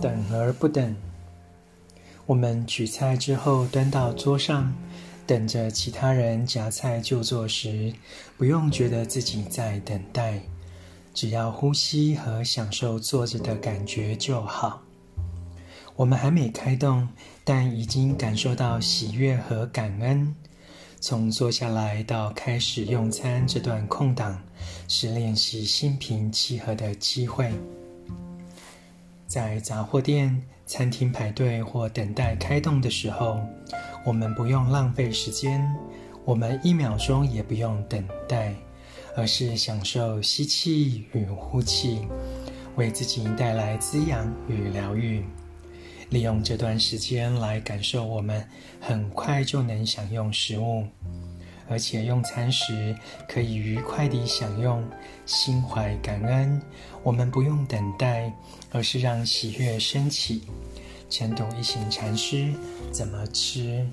等而不等。我们取菜之后端到桌上，等着其他人夹菜就坐时，不用觉得自己在等待，只要呼吸和享受坐着的感觉就好。我们还没开动，但已经感受到喜悦和感恩。从坐下来到开始用餐这段空档，是练习心平气和的机会。在杂货店、餐厅排队或等待开动的时候，我们不用浪费时间，我们一秒钟也不用等待，而是享受吸气与呼气，为自己带来滋养与疗愈。利用这段时间来感受，我们很快就能享用食物，而且用餐时可以愉快地享用，心怀感恩。我们不用等待，而是让喜悦升起。晨读一行禅师怎么吃？